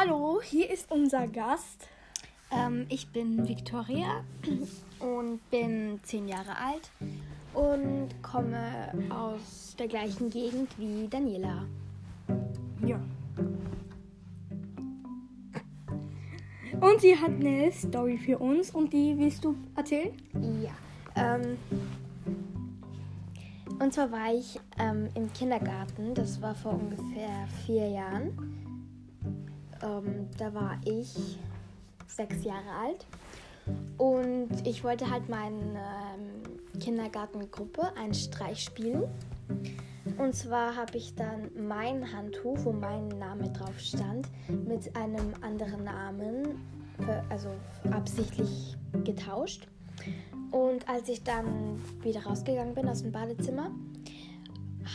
Hallo, hier ist unser Gast. Ähm, ich bin Victoria und bin zehn Jahre alt und komme aus der gleichen Gegend wie Daniela. Ja. Und sie hat eine Story für uns und die willst du erzählen? Ja. Ähm, und zwar war ich ähm, im Kindergarten, das war vor ungefähr vier Jahren. Ähm, da war ich sechs Jahre alt und ich wollte halt meiner ähm, Kindergartengruppe einen Streich spielen. Und zwar habe ich dann mein Handtuch, wo mein Name drauf stand, mit einem anderen Namen, also absichtlich getauscht. Und als ich dann wieder rausgegangen bin aus dem Badezimmer,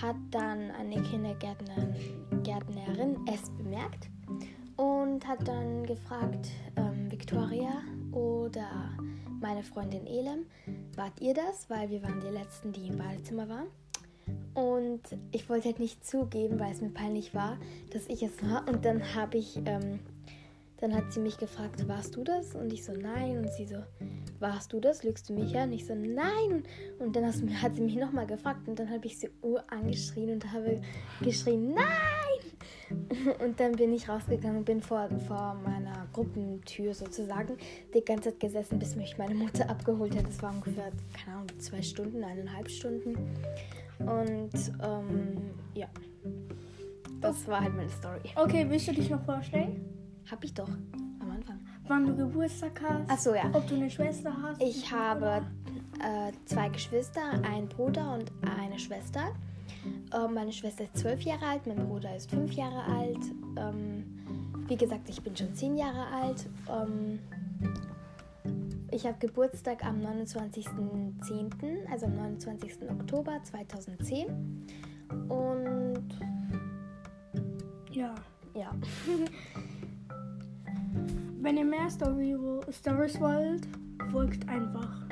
hat dann eine Kindergärtnerin es bemerkt und hat dann gefragt, ähm, Victoria oder meine Freundin Elem, wart ihr das? Weil wir waren die Letzten, die im Badezimmer waren. Und ich wollte halt nicht zugeben, weil es mir peinlich war, dass ich es war. Und dann habe ich, ähm, dann hat sie mich gefragt, warst du das? Und ich so, nein. Und sie so, warst du das? Lügst du mich an? Und ich so, nein. Und dann hat sie mich nochmal gefragt und dann habe ich sie angeschrien und habe geschrien, nein. Und dann bin ich rausgegangen und bin vor, vor meiner Gruppentür sozusagen die ganze Zeit gesessen, bis mich meine Mutter abgeholt hat. Das war ungefähr, keine Ahnung, zwei Stunden, eineinhalb Stunden. Und ähm, ja, das war halt meine Story. Okay, willst du dich noch vorstellen? Hab ich doch am Anfang. Wann du Geburtstag hast? Ach so, ja. Ob du eine Schwester hast? Ich habe äh, zwei Geschwister, einen Bruder und eine Schwester. Ähm, meine Schwester ist zwölf Jahre alt, mein Bruder ist fünf Jahre alt. Ähm, wie gesagt, ich bin schon zehn Jahre alt. Ähm, ich habe Geburtstag am 29.10., also am 29. Oktober 2010. Und ja. Ja. Wenn ihr mehr Story Stories wollt, folgt einfach.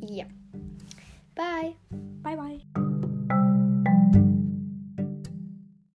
Ja. Bye. Bye, bye.